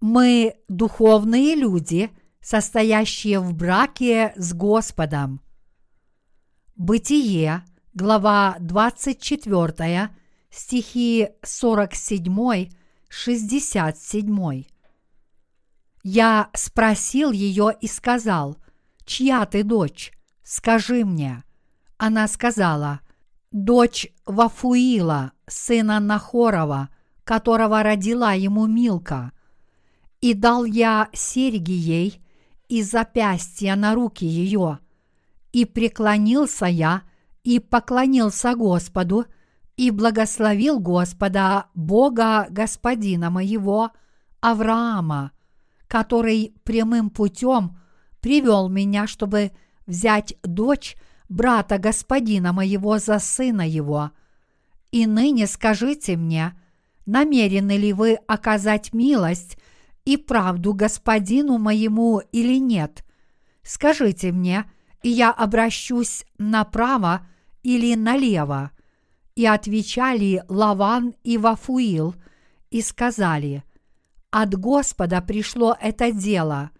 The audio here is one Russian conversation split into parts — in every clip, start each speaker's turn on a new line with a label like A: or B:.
A: Мы духовные люди, состоящие в браке с Господом. Бытие, глава 24, стихи 47-67. Я спросил ее и сказал, «Чья ты дочь? Скажи мне». Она сказала, «Дочь Вафуила, сына Нахорова, которого родила ему Милка. И дал я серьги ей и запястья на руки ее. И преклонился я, и поклонился Господу, и благословил Господа, Бога Господина моего, Авраама, который прямым путем привел меня, чтобы взять дочь брата Господина моего за сына его. И ныне скажите мне, намерены ли вы оказать милость и правду господину моему или нет? Скажите мне, и я обращусь направо или налево. И отвечали Лаван и Вафуил и сказали, от Господа пришло это дело.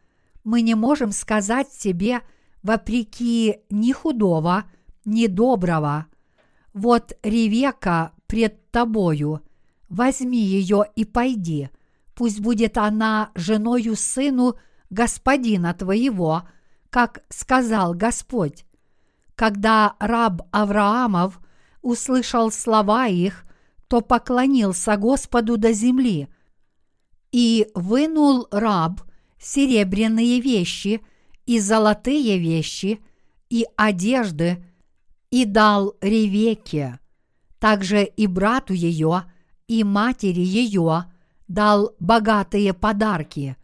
A: Мы не можем сказать тебе вопреки ни худого, ни доброго. Вот Ревека пред тобою, возьми ее и пойди, пусть будет она женою сыну господина твоего, как сказал Господь. Когда раб Авраамов услышал слова их, то поклонился Господу до земли. И вынул раб серебряные вещи и золотые вещи и одежды и дал Ревеке. Также и брату ее, и матери ее дал богатые подарки.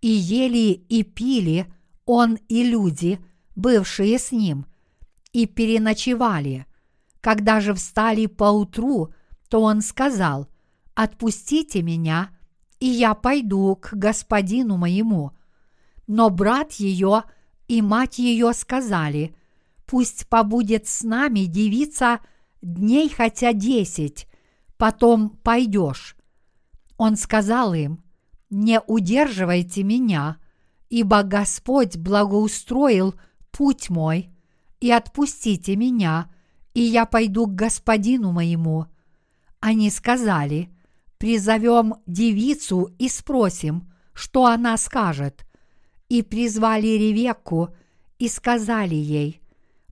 A: И ели и пили он и люди, бывшие с ним, и переночевали. Когда же встали поутру, то он сказал, «Отпустите меня, и я пойду к господину моему». Но брат ее и мать ее сказали, «Пусть побудет с нами девица дней хотя десять, потом пойдешь». Он сказал им, «Не удерживайте меня, ибо Господь благоустроил путь мой, и отпустите меня, и я пойду к господину моему». Они сказали, «Призовем девицу и спросим, что она скажет». И призвали Ревекку и сказали ей,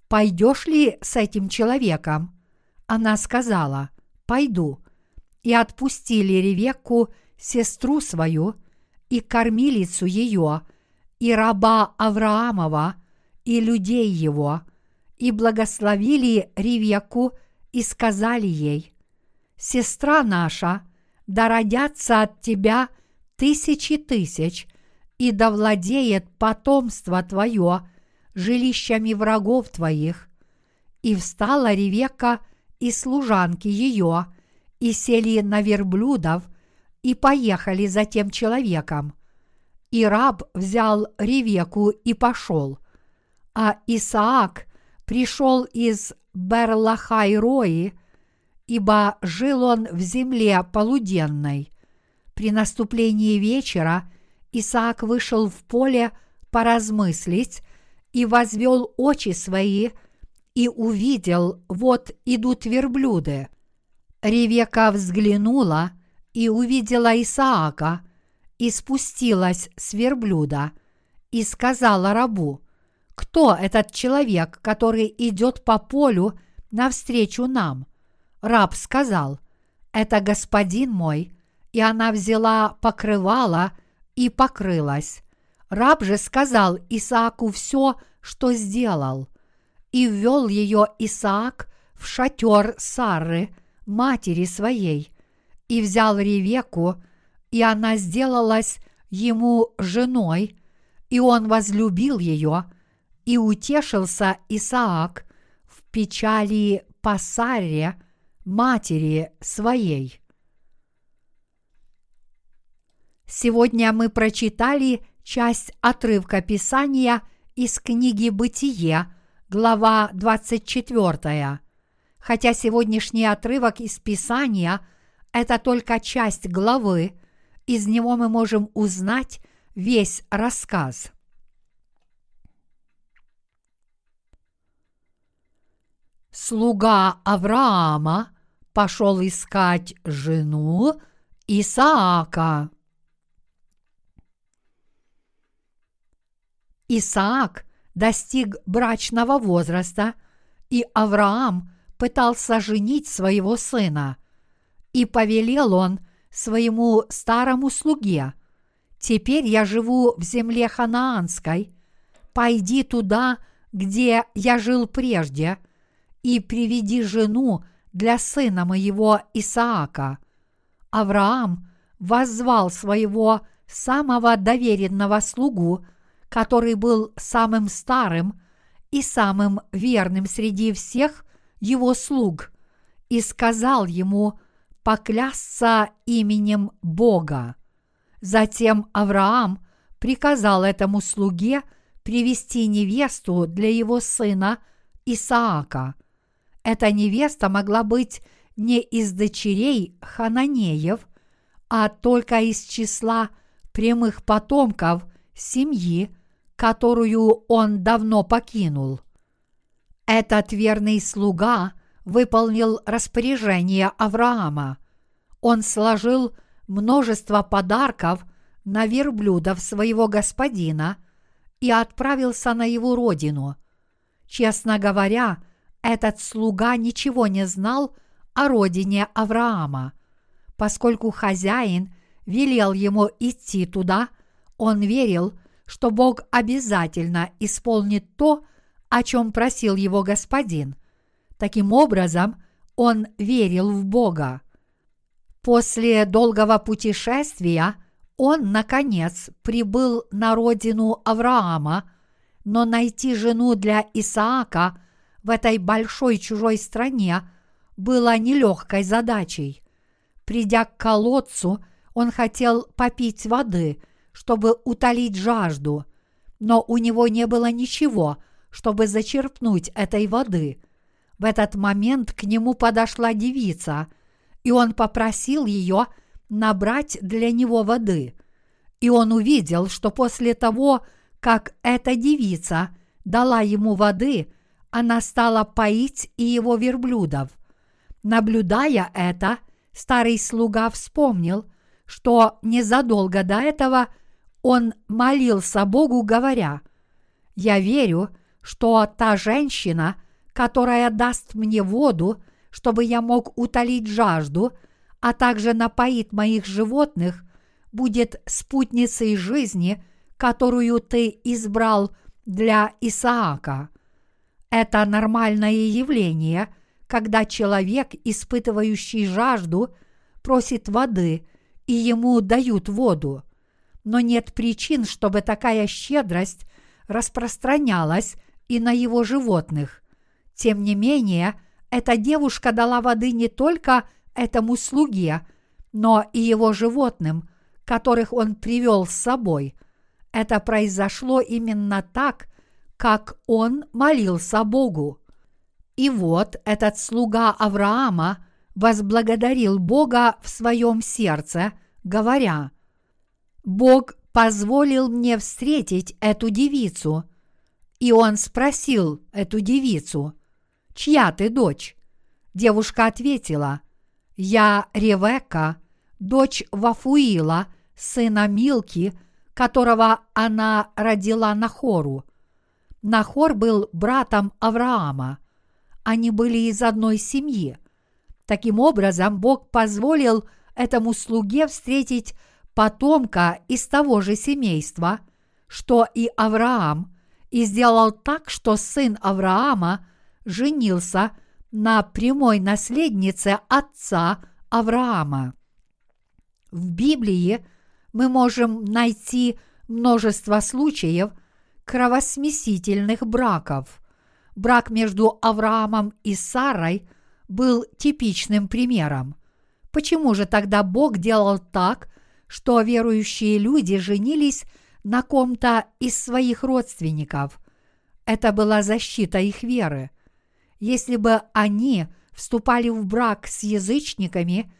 A: «Пойдешь ли с этим человеком?» Она сказала, «Пойду». И отпустили Ревекку, сестру свою, и кормилицу ее, и раба Авраамова, и людей его, и благословили Ривьяку и сказали ей, «Сестра наша, да родятся от тебя тысячи тысяч, и да владеет потомство твое жилищами врагов твоих». И встала Ревека и служанки ее, и сели на верблюдов, и поехали за тем человеком – и раб взял Ревеку и пошел. А Исаак пришел из Берлахайрои, ибо жил он в земле полуденной. При наступлении вечера Исаак вышел в поле поразмыслить и возвел очи свои и увидел, вот идут верблюды. Ревека взглянула и увидела Исаака – и спустилась с верблюда и сказала рабу, «Кто этот человек, который идет по полю навстречу нам?» Раб сказал, «Это господин мой», и она взяла покрывало и покрылась. Раб же сказал Исааку все, что сделал, и ввел ее Исаак в шатер Сары, матери своей, и взял Ревеку, и она сделалась ему женой, и он возлюбил ее, и утешился Исаак в печали по Саре, матери своей. Сегодня мы прочитали часть отрывка Писания из книги «Бытие», глава 24. Хотя сегодняшний отрывок из Писания – это только часть главы, Из него мы можем узнать весь рассказ. Слуга Авраама пошел искать жену Исаака. Исаак достиг брачного возраста, и Авраам пытался женить своего сына. И повелел он своему старому слуге, «Теперь я живу в земле ханаанской, пойди туда, где я жил прежде, и приведи жену для сына моего Исаака». Авраам воззвал своего самого доверенного слугу, который был самым старым и самым верным среди всех его слуг, и сказал ему поклясться именем Бога. Затем Авраам приказал этому слуге привести невесту для его сына Исаака. Эта невеста могла быть не из дочерей Хананеев, а только из числа прямых потомков семьи которую он давно покинул. Этот верный слуга выполнил распоряжение Авраама. Он сложил множество подарков на верблюдов своего господина и отправился на его родину. Честно говоря, этот слуга ничего не знал о родине Авраама. Поскольку хозяин велел ему идти туда, он верил, что Бог обязательно исполнит то, о чем просил его господин. Таким образом, он верил в Бога. После долгого путешествия он, наконец, прибыл на родину Авраама, но найти жену для Исаака в этой большой чужой стране было нелегкой задачей. Придя к колодцу, он хотел попить воды – чтобы утолить жажду, но у него не было ничего, чтобы зачерпнуть этой воды. В этот момент к нему подошла девица, и он попросил ее набрать для него воды. И он увидел, что после того, как эта девица дала ему воды, она стала поить и его верблюдов. Наблюдая это, старый слуга вспомнил, что незадолго до этого – он молился Богу, говоря, «Я верю, что та женщина, которая даст мне воду, чтобы я мог утолить жажду, а также напоит моих животных, будет спутницей жизни, которую ты избрал для Исаака. Это нормальное явление, когда человек, испытывающий жажду, просит воды, и ему дают воду но нет причин, чтобы такая щедрость распространялась и на его животных. Тем не менее, эта девушка дала воды не только этому слуге, но и его животным, которых он привел с собой. Это произошло именно так, как он молился Богу. И вот этот слуга Авраама возблагодарил Бога в своем сердце, говоря – Бог позволил мне встретить эту девицу. И он спросил эту девицу, «Чья ты дочь?» Девушка ответила, «Я Ревека, дочь Вафуила, сына Милки, которого она родила Нахору. Нахор был братом Авраама. Они были из одной семьи. Таким образом, Бог позволил этому слуге встретить потомка из того же семейства, что и Авраам, и сделал так, что сын Авраама женился на прямой наследнице отца Авраама. В Библии мы можем найти множество случаев кровосмесительных браков. Брак между Авраамом и Сарой был типичным примером. Почему же тогда Бог делал так, что верующие люди женились на ком-то из своих родственников. Это была защита их веры. Если бы они вступали в брак с язычниками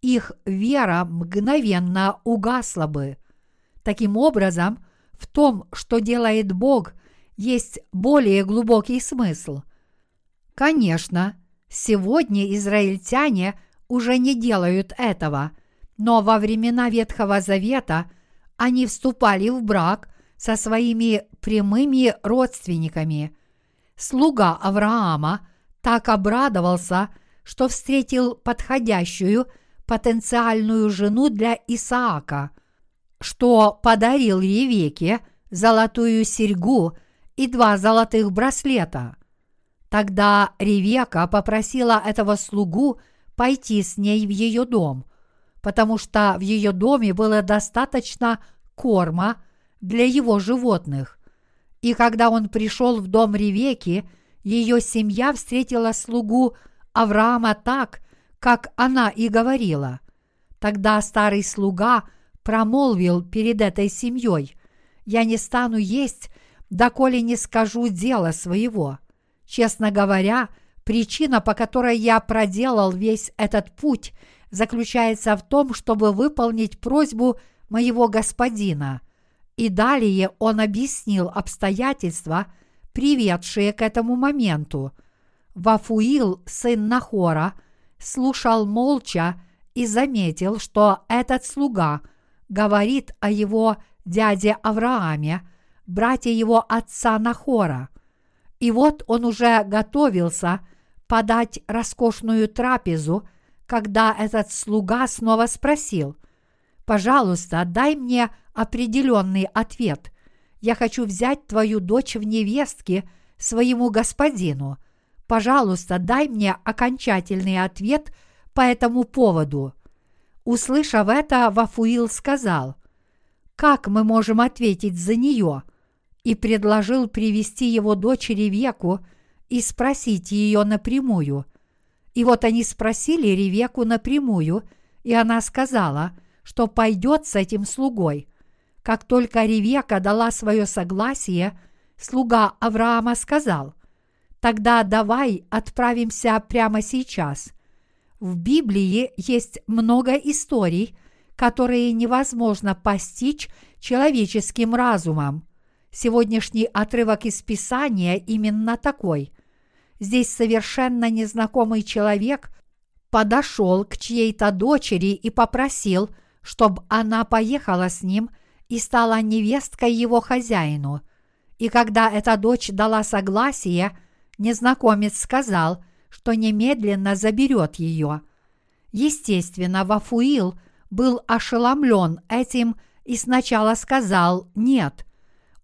A: их вера мгновенно угасла бы. Таким образом, в том, что делает Бог, есть более глубокий смысл. Конечно, сегодня израильтяне уже не делают этого, но во времена Ветхого Завета они вступали в брак со своими прямыми родственниками. Слуга Авраама так обрадовался, что встретил подходящую потенциальную жену для Исаака, что подарил Ревеке золотую серьгу и два золотых браслета. Тогда Ревека попросила этого слугу пойти с ней в ее дом, потому что в ее доме было достаточно корма для его животных. И когда он пришел в дом Ревеки, ее семья встретила слугу Авраама так, как она и говорила. Тогда старый слуга промолвил перед этой семьей, «Я не стану есть, доколе не скажу дело своего». Честно говоря, причина, по которой я проделал весь этот путь, заключается в том, чтобы выполнить просьбу моего господина. И далее он объяснил обстоятельства, приведшие к этому моменту. Вафуил, сын Нахора, слушал молча и заметил, что этот слуга говорит о его дяде Аврааме, брате его отца Нахора. И вот он уже готовился подать роскошную трапезу, когда этот слуга снова спросил, «Пожалуйста, дай мне определенный ответ. Я хочу взять твою дочь в невестки своему господину. Пожалуйста, дай мне окончательный ответ по этому поводу». Услышав это, Вафуил сказал, «Как мы можем ответить за нее?» и предложил привести его дочери Ревеку и спросить ее напрямую. И вот они спросили Ревеку напрямую, и она сказала, что пойдет с этим слугой. Как только Ревека дала свое согласие, слуга Авраама сказал, «Тогда давай отправимся прямо сейчас». В Библии есть много историй, которые невозможно постичь человеческим разумом. Сегодняшний отрывок из Писания именно такой. Здесь совершенно незнакомый человек подошел к чьей-то дочери и попросил, чтобы она поехала с ним и стала невесткой его хозяину. И когда эта дочь дала согласие, незнакомец сказал, что немедленно заберет ее. Естественно, Вафуил был ошеломлен этим и сначала сказал «нет»,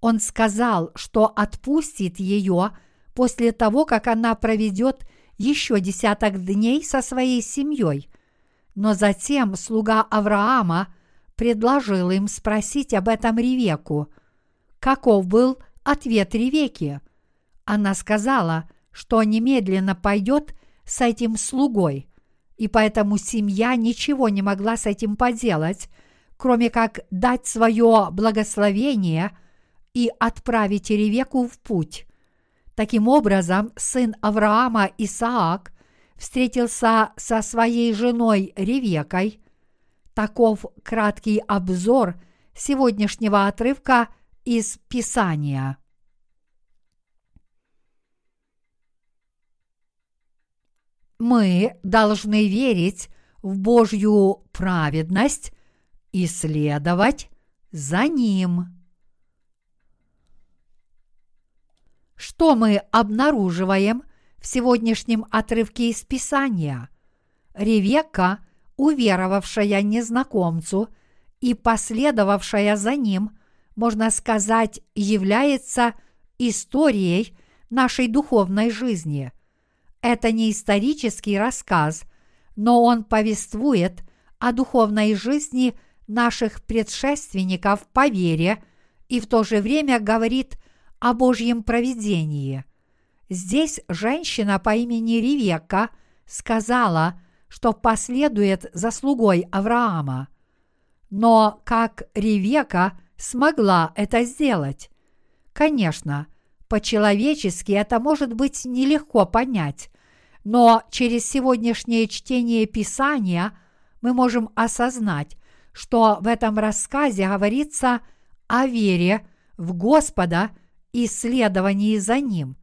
A: он сказал, что отпустит ее после того, как она проведет еще десяток дней со своей семьей. Но затем слуга Авраама предложил им спросить об этом Ревеку. Каков был ответ Ревеки? Она сказала, что немедленно пойдет с этим слугой, и поэтому семья ничего не могла с этим поделать, кроме как дать свое благословение – и отправить Ревеку в путь. Таким образом, сын Авраама Исаак встретился со своей женой Ревекой. Таков краткий обзор сегодняшнего отрывка из Писания. Мы должны верить в Божью праведность и следовать за Ним. Что мы обнаруживаем в сегодняшнем отрывке из Писания? Ревекка, уверовавшая незнакомцу и последовавшая за ним, можно сказать, является историей нашей духовной жизни. Это не исторический рассказ, но он повествует о духовной жизни наших предшественников по вере и в то же время говорит о Божьем провидении. Здесь женщина по имени Ревекка сказала, что последует за слугой Авраама. Но как Ревека смогла это сделать? Конечно, по-человечески это может быть нелегко понять, но через сегодняшнее чтение Писания мы можем осознать, что в этом рассказе говорится о вере в Господа и за Ним.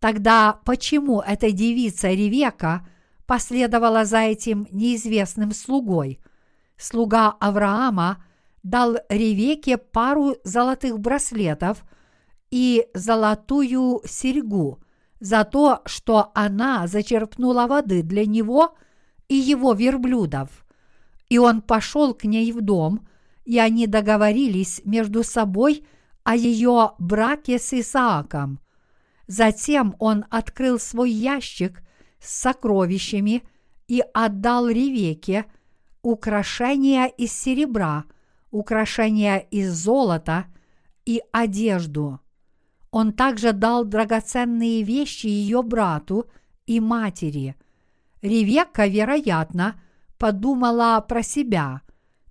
A: Тогда почему эта девица Ревека последовала за этим неизвестным слугой? Слуга Авраама дал Ревеке пару золотых браслетов и золотую серьгу за то, что она зачерпнула воды для него и его верблюдов. И он пошел к ней в дом, и они договорились между собой о ее браке с Исааком. Затем он открыл свой ящик с сокровищами и отдал Ревеке украшения из серебра, украшения из золота и одежду. Он также дал драгоценные вещи ее брату и матери. Ревекка, вероятно, подумала про себя.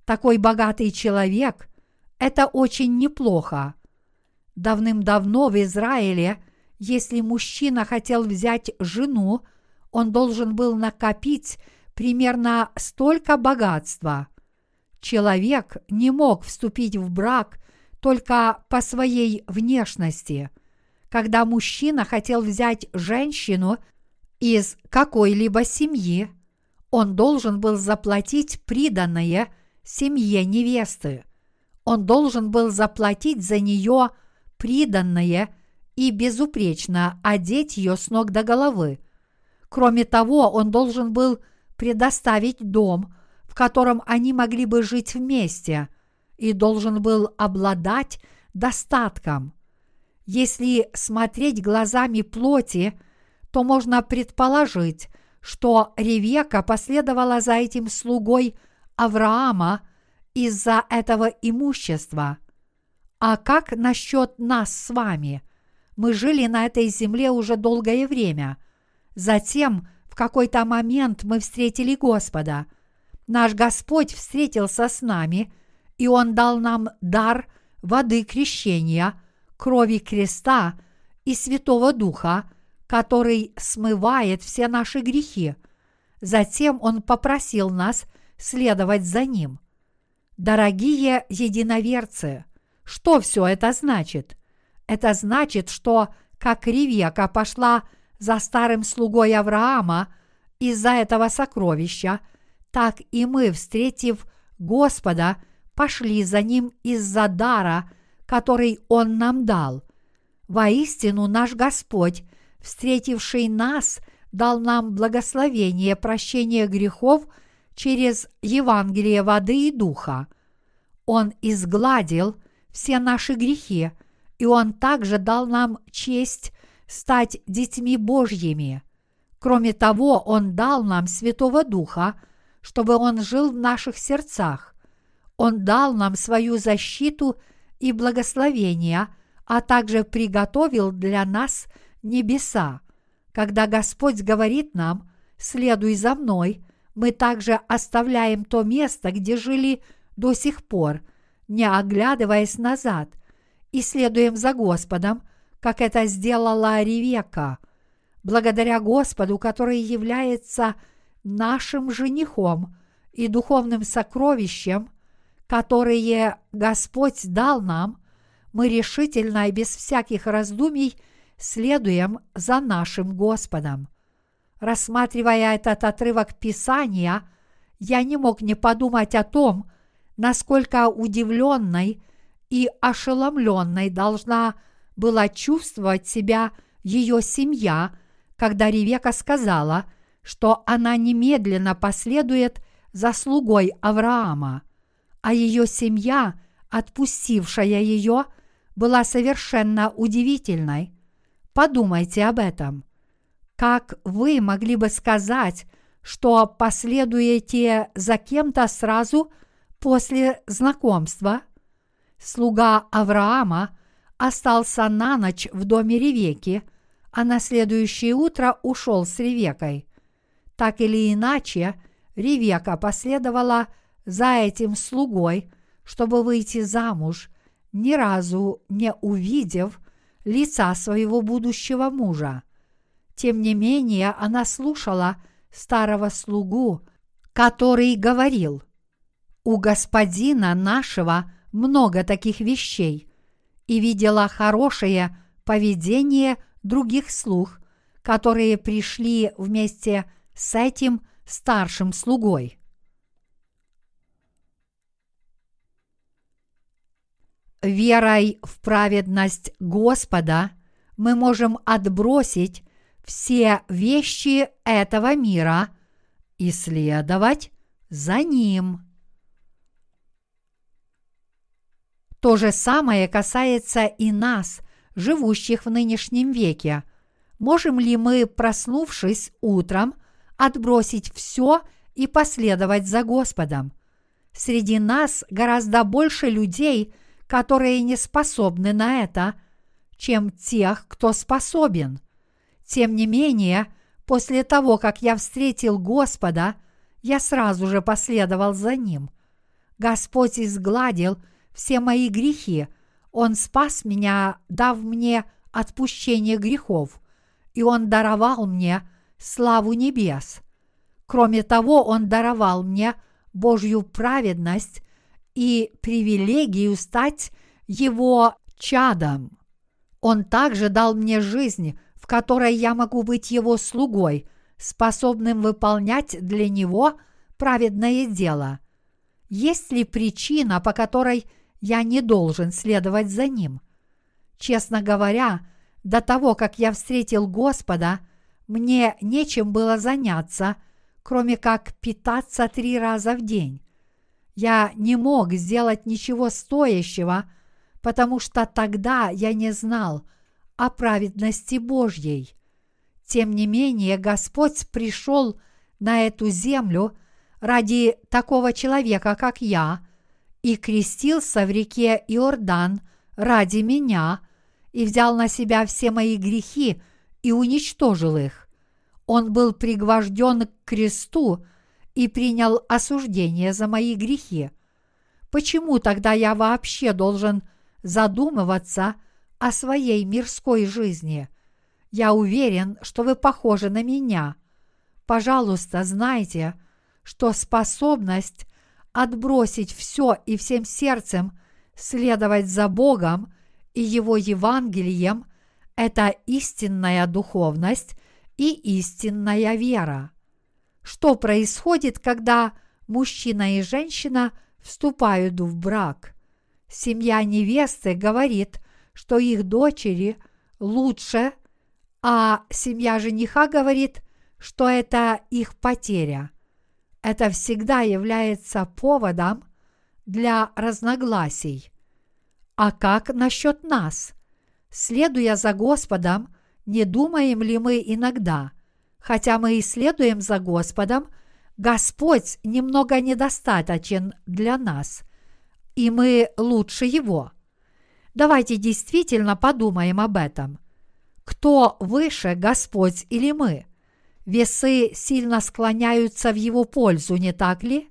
A: Такой богатый человек – это очень неплохо. Давным-давно в Израиле, если мужчина хотел взять жену, он должен был накопить примерно столько богатства. Человек не мог вступить в брак только по своей внешности. Когда мужчина хотел взять женщину из какой-либо семьи, он должен был заплатить приданное семье невесты. Он должен был заплатить за нее приданное и безупречно одеть ее с ног до головы. Кроме того, он должен был предоставить дом, в котором они могли бы жить вместе, и должен был обладать достатком. Если смотреть глазами плоти, то можно предположить, что Ревека последовала за этим слугой Авраама из-за этого имущества. А как насчет нас с вами? Мы жили на этой земле уже долгое время. Затем в какой-то момент мы встретили Господа. Наш Господь встретился с нами – и Он дал нам дар воды крещения, крови креста и Святого Духа, который смывает все наши грехи. Затем Он попросил нас следовать за Ним. Дорогие единоверцы, что все это значит? Это значит, что как Ревека пошла за старым слугой Авраама из-за этого сокровища, так и мы, встретив Господа, пошли за ним из-за дара, который он нам дал. Воистину наш Господь, встретивший нас, дал нам благословение прощения грехов через Евангелие воды и духа. Он изгладил все наши грехи, и Он также дал нам честь стать детьми Божьими. Кроме того, Он дал нам Святого Духа, чтобы Он жил в наших сердцах. Он дал нам свою защиту и благословение, а также приготовил для нас небеса. Когда Господь говорит нам «следуй за мной», мы также оставляем то место, где жили до сих пор, не оглядываясь назад, и следуем за Господом, как это сделала Ревека. Благодаря Господу, который является нашим женихом и духовным сокровищем, которые Господь дал нам, мы решительно и без всяких раздумий следуем за нашим Господом. Рассматривая этот отрывок Писания, я не мог не подумать о том, насколько удивленной и ошеломленной должна была чувствовать себя ее семья, когда Ревека сказала, что она немедленно последует за слугой Авраама а ее семья, отпустившая ее, была совершенно удивительной. Подумайте об этом. Как вы могли бы сказать, что последуете за кем-то сразу после знакомства? Слуга Авраама остался на ночь в доме Ревеки, а на следующее утро ушел с Ревекой. Так или иначе, Ревека последовала за этим слугой, чтобы выйти замуж, ни разу не увидев лица своего будущего мужа. Тем не менее, она слушала старого слугу, который говорил, «У господина нашего много таких вещей, и видела хорошее поведение других слуг, которые пришли вместе с этим старшим слугой. Верой в праведность Господа мы можем отбросить все вещи этого мира и следовать за Ним. То же самое касается и нас, живущих в нынешнем веке. Можем ли мы, проснувшись утром, отбросить все и последовать за Господом? Среди нас гораздо больше людей, которые не способны на это, чем тех, кто способен. Тем не менее, после того, как я встретил Господа, я сразу же последовал за Ним. Господь изгладил – все мои грехи. Он спас меня, дав мне отпущение грехов, и Он даровал мне славу небес. Кроме того, Он даровал мне Божью праведность и привилегию стать Его чадом. Он также дал мне жизнь, в которой я могу быть Его слугой, способным выполнять для Него праведное дело. Есть ли причина, по которой я не должен следовать за ним. Честно говоря, до того, как я встретил Господа, мне нечем было заняться, кроме как питаться три раза в день. Я не мог сделать ничего стоящего, потому что тогда я не знал о праведности Божьей. Тем не менее, Господь пришел на эту землю ради такого человека, как я, и крестился в реке Иордан ради меня и взял на себя все мои грехи и уничтожил их. Он был пригвожден к кресту и принял осуждение за мои грехи. Почему тогда я вообще должен задумываться о своей мирской жизни? Я уверен, что вы похожи на меня. Пожалуйста, знайте, что способность отбросить все и всем сердцем следовать за Богом и Его Евангелием – это истинная духовность и истинная вера. Что происходит, когда мужчина и женщина вступают в брак? Семья невесты говорит, что их дочери лучше, а семья жениха говорит, что это их потеря – это всегда является поводом для разногласий. А как насчет нас? Следуя за Господом, не думаем ли мы иногда, хотя мы и следуем за Господом, Господь немного недостаточен для нас, и мы лучше Его. Давайте действительно подумаем об этом. Кто выше, Господь или мы? Весы сильно склоняются в его пользу, не так ли?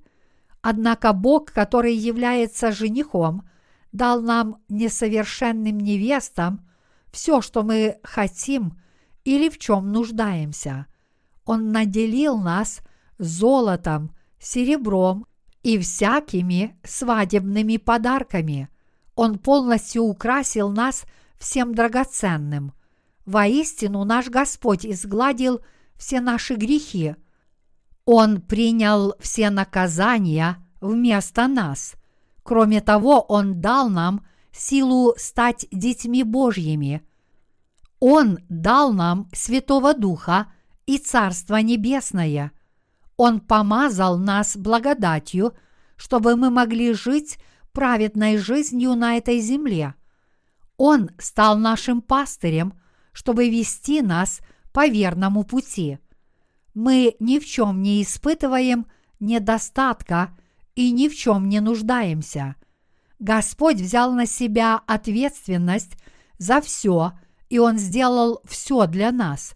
A: Однако Бог, который является женихом, дал нам несовершенным невестам все, что мы хотим или в чем нуждаемся. Он наделил нас золотом, серебром и всякими свадебными подарками. Он полностью украсил нас всем драгоценным. Воистину наш Господь изгладил – все наши грехи. Он принял все наказания вместо нас. Кроме того, Он дал нам силу стать детьми Божьими. Он дал нам Святого Духа и Царство Небесное. Он помазал нас благодатью, чтобы мы могли жить праведной жизнью на этой земле. Он стал нашим пастырем, чтобы вести нас – по верному пути. Мы ни в чем не испытываем недостатка и ни в чем не нуждаемся. Господь взял на себя ответственность за все, и Он сделал все для нас,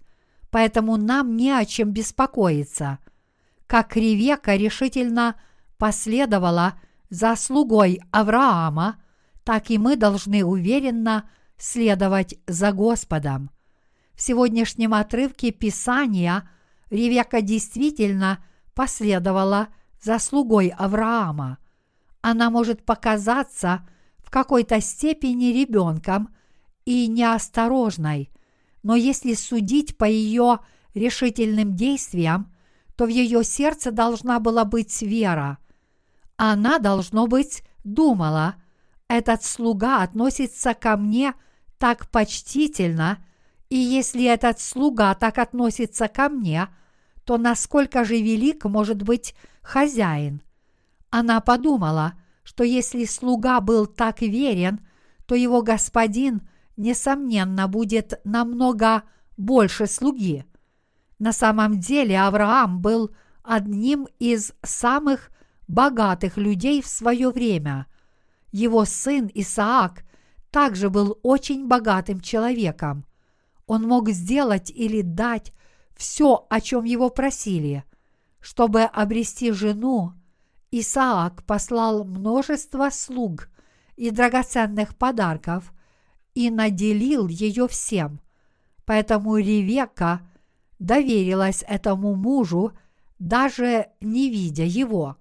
A: поэтому нам не о чем беспокоиться. Как Ревека решительно последовала за слугой Авраама, так и мы должны уверенно следовать за Господом. В сегодняшнем отрывке Писания Ревека действительно последовала за слугой Авраама. Она может показаться в какой-то степени ребенком и неосторожной, но если судить по ее решительным действиям, то в ее сердце должна была быть вера. Она, должно быть, думала, этот слуга относится ко мне так почтительно, и если этот слуга так относится ко мне, то насколько же велик может быть хозяин? Она подумала, что если слуга был так верен, то его господин, несомненно, будет намного больше слуги. На самом деле Авраам был одним из самых богатых людей в свое время. Его сын Исаак также был очень богатым человеком. Он мог сделать или дать все, о чем его просили. Чтобы обрести жену, Исаак послал множество слуг и драгоценных подарков и наделил ее всем. Поэтому Ревека доверилась этому мужу, даже не видя его.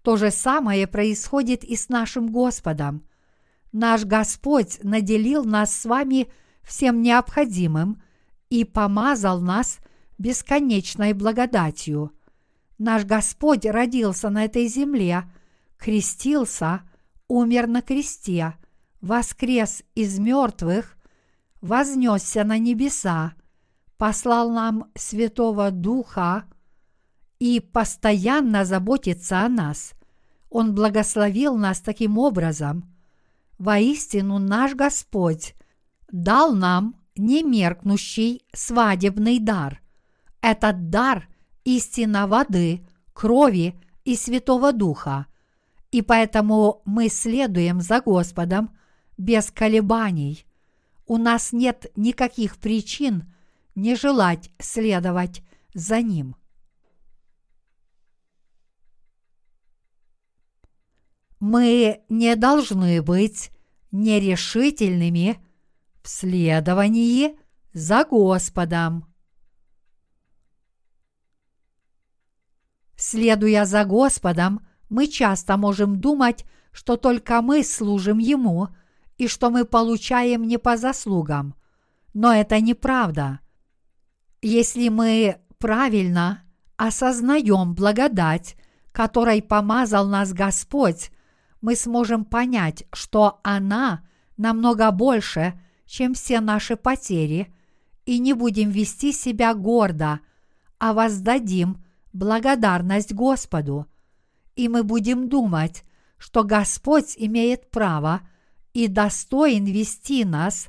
A: То же самое происходит и с нашим Господом. Наш Господь наделил нас с вами всем необходимым и помазал нас бесконечной благодатью. Наш Господь родился на этой земле, крестился, умер на кресте, воскрес из мертвых, вознесся на небеса – послал нам Святого Духа и постоянно заботится о нас. Он благословил нас таким образом. Воистину наш Господь дал нам немеркнущий свадебный дар. Этот дар – истина воды, крови и Святого Духа. И поэтому мы следуем за Господом без колебаний. У нас нет никаких причин – не желать следовать за ним. Мы не должны быть нерешительными в следовании за Господом. Следуя за Господом, мы часто можем думать, что только мы служим Ему и что мы получаем не по заслугам. Но это неправда. Если мы правильно осознаем благодать, которой помазал нас Господь, мы сможем понять, что она намного больше, чем все наши потери, и не будем вести себя гордо, а воздадим благодарность Господу. И мы будем думать, что Господь имеет право и достоин вести нас.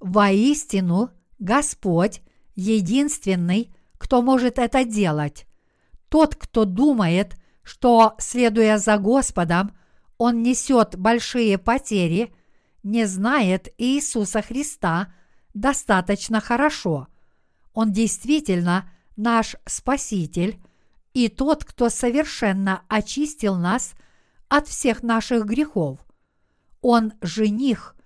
A: Воистину, Господь единственный, кто может это делать. Тот, кто думает, что, следуя за Господом, он несет большие потери, не знает Иисуса Христа достаточно хорошо. Он действительно наш Спаситель и тот, кто совершенно очистил нас от всех наших грехов. Он жених,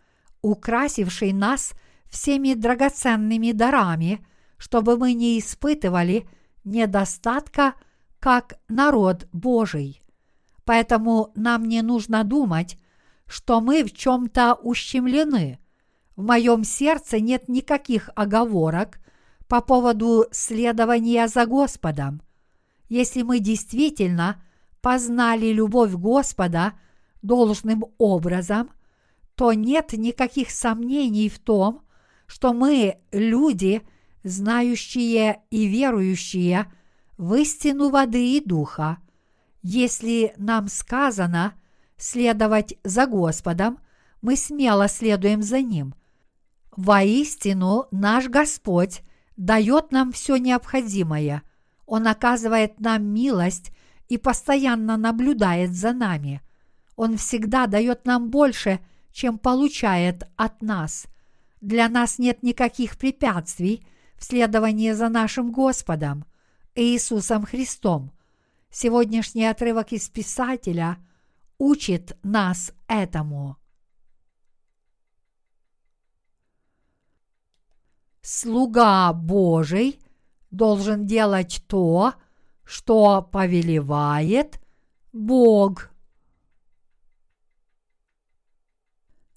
A: украсивший нас всеми драгоценными дарами – чтобы мы не испытывали недостатка как народ Божий. Поэтому нам не нужно думать, что мы в чем-то ущемлены. В моем сердце нет никаких оговорок по поводу следования за Господом. Если мы действительно познали любовь Господа должным образом, то нет никаких сомнений в том, что мы, люди, знающие и верующие в истину воды и духа, если нам сказано следовать за Господом, мы смело следуем за Ним. Воистину наш Господь дает нам все необходимое. Он оказывает нам милость и постоянно наблюдает за нами. Он всегда дает нам больше, чем получает от нас. Для нас нет никаких препятствий – в следовании за нашим Господом Иисусом Христом. Сегодняшний отрывок из Писателя учит нас этому. Слуга Божий должен делать то, что повелевает Бог.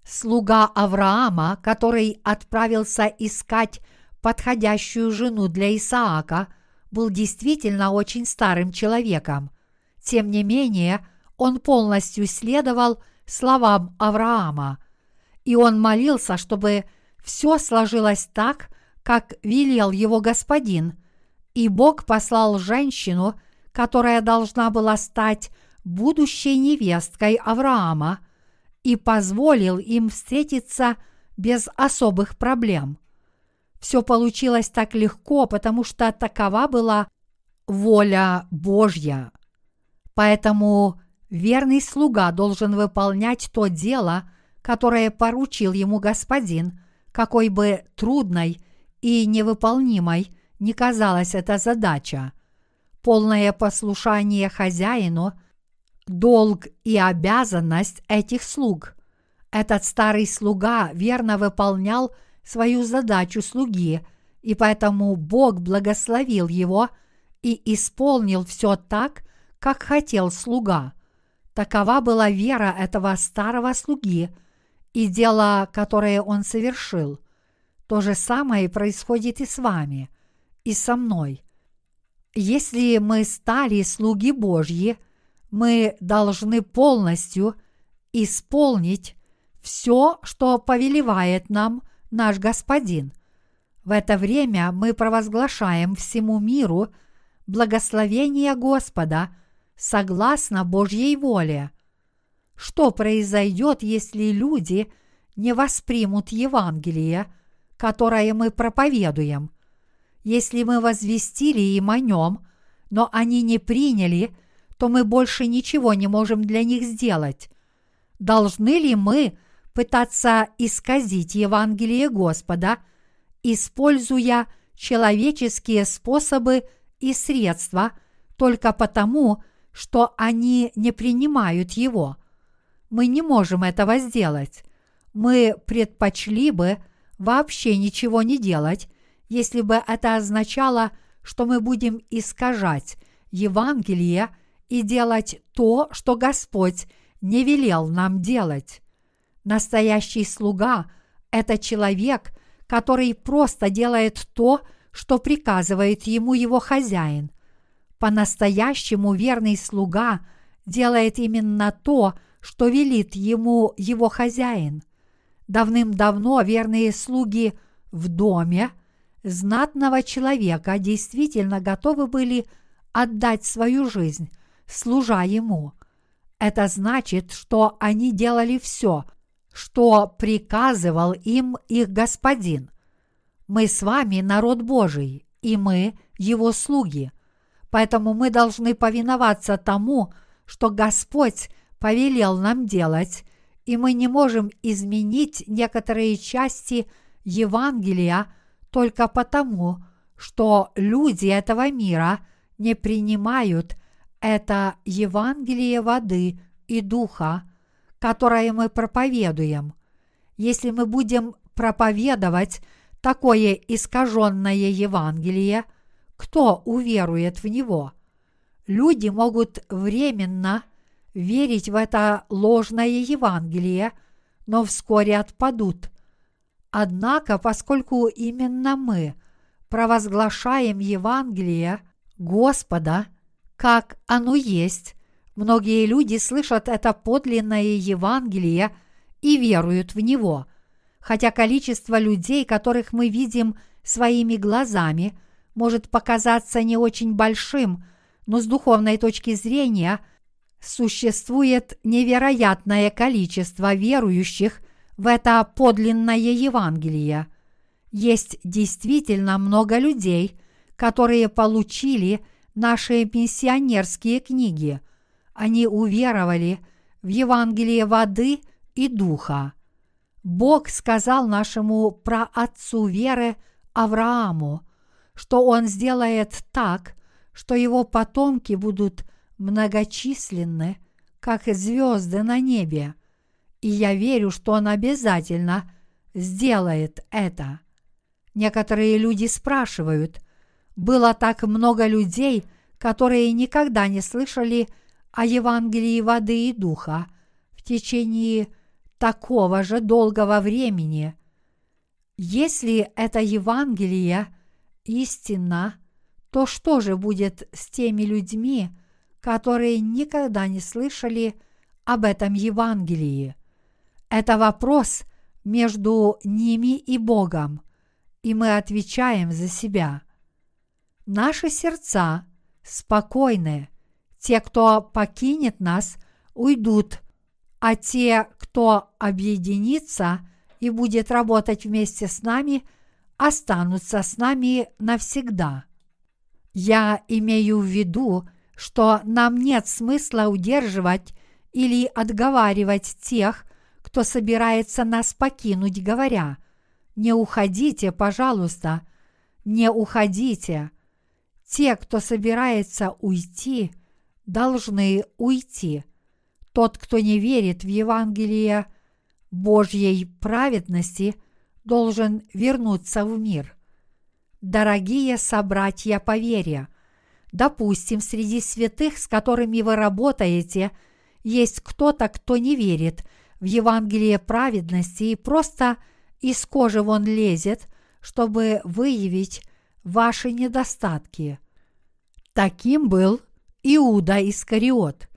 A: Слуга Авраама, который отправился искать подходящую жену для Исаака, был действительно очень старым человеком. Тем не менее, он полностью следовал словам Авраама, и он молился, чтобы все сложилось так, как велел его господин, и Бог послал женщину, которая должна была стать будущей невесткой Авраама, и позволил им встретиться без особых проблем. Все получилось так легко, потому что такова была воля Божья. Поэтому верный слуга должен выполнять то дело, которое поручил ему господин, какой бы трудной и невыполнимой не казалась эта задача. Полное послушание хозяину – долг и обязанность этих слуг. Этот старый слуга верно выполнял свою задачу слуги, и поэтому Бог благословил его и исполнил все так, как хотел слуга. Такова была вера этого старого слуги и дело, которое он совершил. То же самое происходит и с вами, и со мной. Если мы стали слуги Божьи, мы должны полностью исполнить все, что повелевает нам наш Господин. В это время мы провозглашаем всему миру благословение Господа согласно Божьей воле. Что произойдет, если люди не воспримут Евангелие – которое мы проповедуем. Если мы возвестили им о нем, но они не приняли, то мы больше ничего не можем для них сделать. Должны ли мы пытаться исказить Евангелие Господа, используя человеческие способы и средства только потому, что они не принимают его? Мы не можем этого сделать. Мы предпочли бы – вообще ничего не делать, если бы это означало, что мы будем искажать Евангелие и делать то, что Господь не велел нам делать. Настоящий слуга – это человек, который просто делает то, что приказывает ему его хозяин. По-настоящему верный слуга делает именно то, что велит ему его хозяин – Давным-давно верные слуги в доме знатного человека действительно готовы были отдать свою жизнь, служа ему. Это значит, что они делали все, что приказывал им их господин. Мы с вами народ Божий, и мы его слуги. Поэтому мы должны повиноваться тому, что Господь повелел нам делать, и мы не можем изменить некоторые части Евангелия только потому, что люди этого мира не принимают это Евангелие воды и духа, которое мы проповедуем. Если мы будем проповедовать такое искаженное Евангелие, кто уверует в него? Люди могут временно верить в это ложное Евангелие, но вскоре отпадут. Однако, поскольку именно мы провозглашаем Евангелие Господа, как оно есть, многие люди слышат это подлинное Евангелие и веруют в него. Хотя количество людей, которых мы видим своими глазами, может показаться не очень большим, но с духовной точки зрения – существует невероятное количество верующих в это подлинное Евангелие. Есть действительно много людей, которые получили наши миссионерские книги. Они уверовали в Евангелие воды и духа. Бог сказал нашему праотцу веры Аврааму, что он сделает так, что его потомки будут многочисленны, как звезды на небе, и я верю, что Он обязательно сделает это. Некоторые люди спрашивают, было так много людей, которые никогда не слышали о Евангелии воды и духа в течение такого же долгого времени. Если это Евангелие истина, то что же будет с теми людьми, которые никогда не слышали об этом Евангелии? Это вопрос между ними и Богом, и мы отвечаем за себя. Наши сердца спокойны. Те, кто покинет нас, уйдут, а те, кто объединится и будет работать вместе с нами, останутся с нами навсегда. Я имею в виду, что нам нет смысла удерживать или отговаривать тех, кто собирается нас покинуть, говоря, «Не уходите, пожалуйста, не уходите». Те, кто собирается уйти, должны уйти. Тот, кто не верит в Евангелие Божьей праведности, должен вернуться в мир. Дорогие собратья по вере, допустим, среди святых, с которыми вы работаете, есть кто-то, кто не верит в Евангелие праведности и просто из кожи вон лезет, чтобы выявить ваши недостатки. Таким был Иуда Искариот.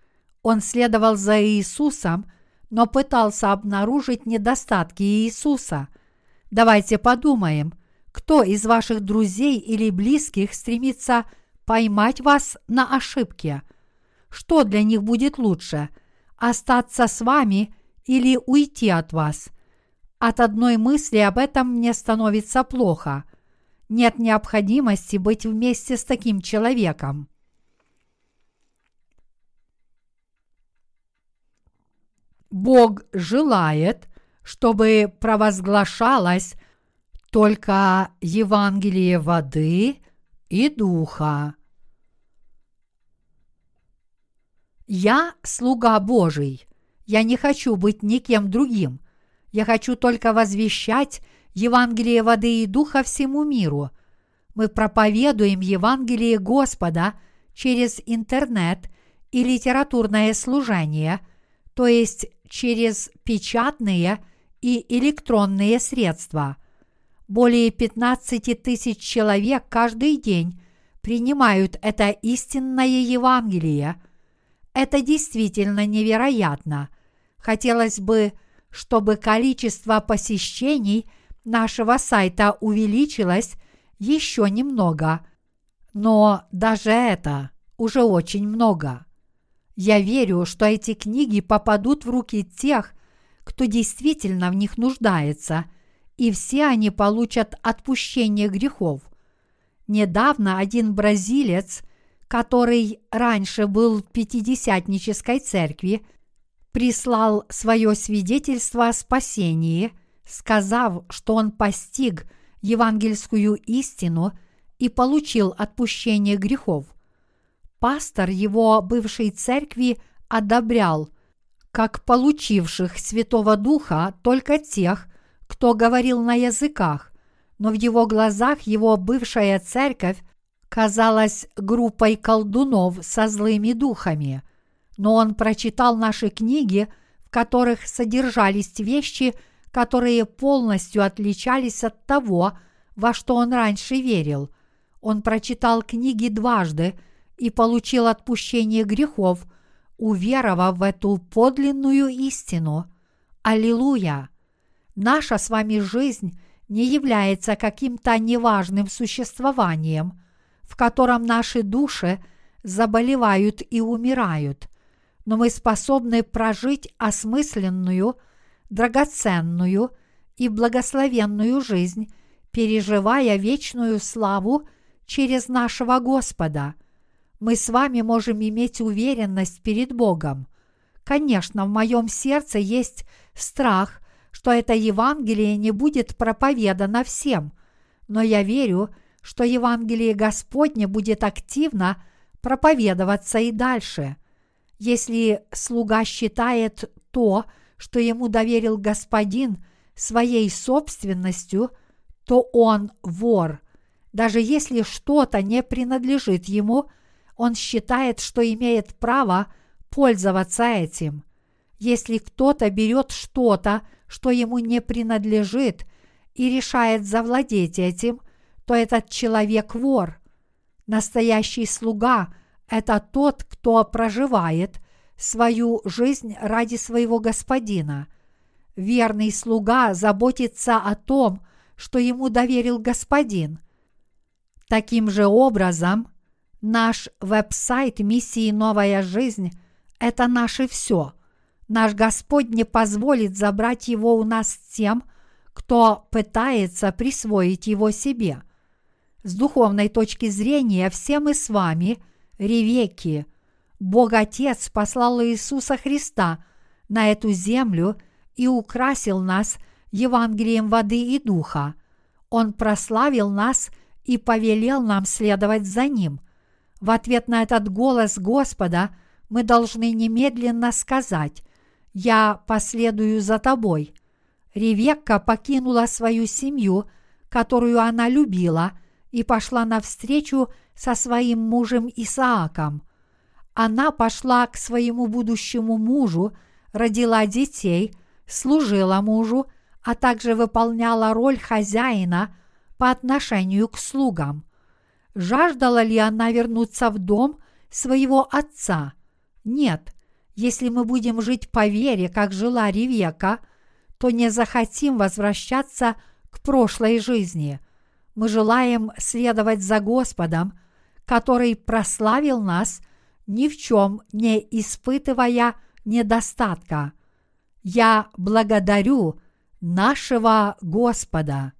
A: Он следовал за Иисусом, но пытался обнаружить недостатки Иисуса. Давайте подумаем – кто из ваших друзей или близких стремится поймать вас на ошибке? Что для них будет лучше – остаться с вами или уйти от вас? От одной мысли об этом мне становится плохо. Нет необходимости быть вместе с таким человеком. Бог желает, чтобы провозглашалась только Евангелие воды и духа. Я слуга Божий. Я не хочу быть никем другим. Я хочу только возвещать Евангелие воды и духа всему миру. Мы проповедуем Евангелие Господа через интернет и литературное служение, то есть через печатные и электронные средства – более 15 тысяч человек каждый день принимают это истинное Евангелие. Это действительно невероятно. Хотелось бы, чтобы количество посещений нашего сайта увеличилось еще немного. Но даже это уже очень много. Я верю, что эти книги попадут в руки тех, кто действительно в них нуждается – и все они получат отпущение грехов. Недавно один бразилец, который раньше был в пятидесятнической церкви, прислал свое свидетельство о спасении, сказав, что он постиг евангельскую истину и получил отпущение грехов. Пастор его бывшей церкви одобрял как получивших Святого Духа только тех, кто говорил на языках, но в его глазах его бывшая церковь казалась группой колдунов со злыми духами. Но он прочитал наши книги, в которых содержались вещи, которые полностью отличались от того, во что он раньше верил. Он прочитал книги дважды и получил отпущение грехов, уверовав в эту подлинную истину. Аллилуйя! наша с вами жизнь не является каким-то неважным существованием, в котором наши души заболевают и умирают, но мы способны прожить осмысленную, драгоценную и благословенную жизнь, переживая вечную славу через нашего Господа. Мы с вами можем иметь уверенность перед Богом. Конечно, в моем сердце есть страх – что это Евангелие не будет проповедано всем, но я верю, что Евангелие Господне будет активно проповедоваться и дальше. Если слуга считает то, что ему доверил Господин, своей собственностью, то он вор. Даже если что-то не принадлежит ему, он считает, что имеет право пользоваться этим. Если кто-то берет что-то, что ему не принадлежит, и решает завладеть этим, то этот человек вор. Настоящий слуга – это тот, кто проживает свою жизнь ради своего господина. Верный слуга заботится о том, что ему доверил господин. Таким же образом, наш веб-сайт миссии «Новая жизнь» – это наше все. Наш Господь не позволит забрать его у нас тем, кто пытается присвоить его себе. С духовной точки зрения все мы с вами – ревеки. Бог Отец послал Иисуса Христа на эту землю и украсил нас Евангелием воды и духа. Он прославил нас и повелел нам следовать за Ним. В ответ на этот голос Господа мы должны немедленно сказать «Я последую за тобой». Ревекка покинула свою семью, которую она любила, и пошла навстречу со своим мужем Исааком. Она пошла к своему будущему мужу, родила детей, служила мужу, а также выполняла роль хозяина по отношению к слугам. Жаждала ли она вернуться в дом своего отца? Нет. Если мы будем жить по вере, как жила Ревека, то не захотим возвращаться к прошлой жизни. Мы желаем следовать за Господом, который прославил нас, ни в чем не испытывая недостатка. Я благодарю нашего Господа.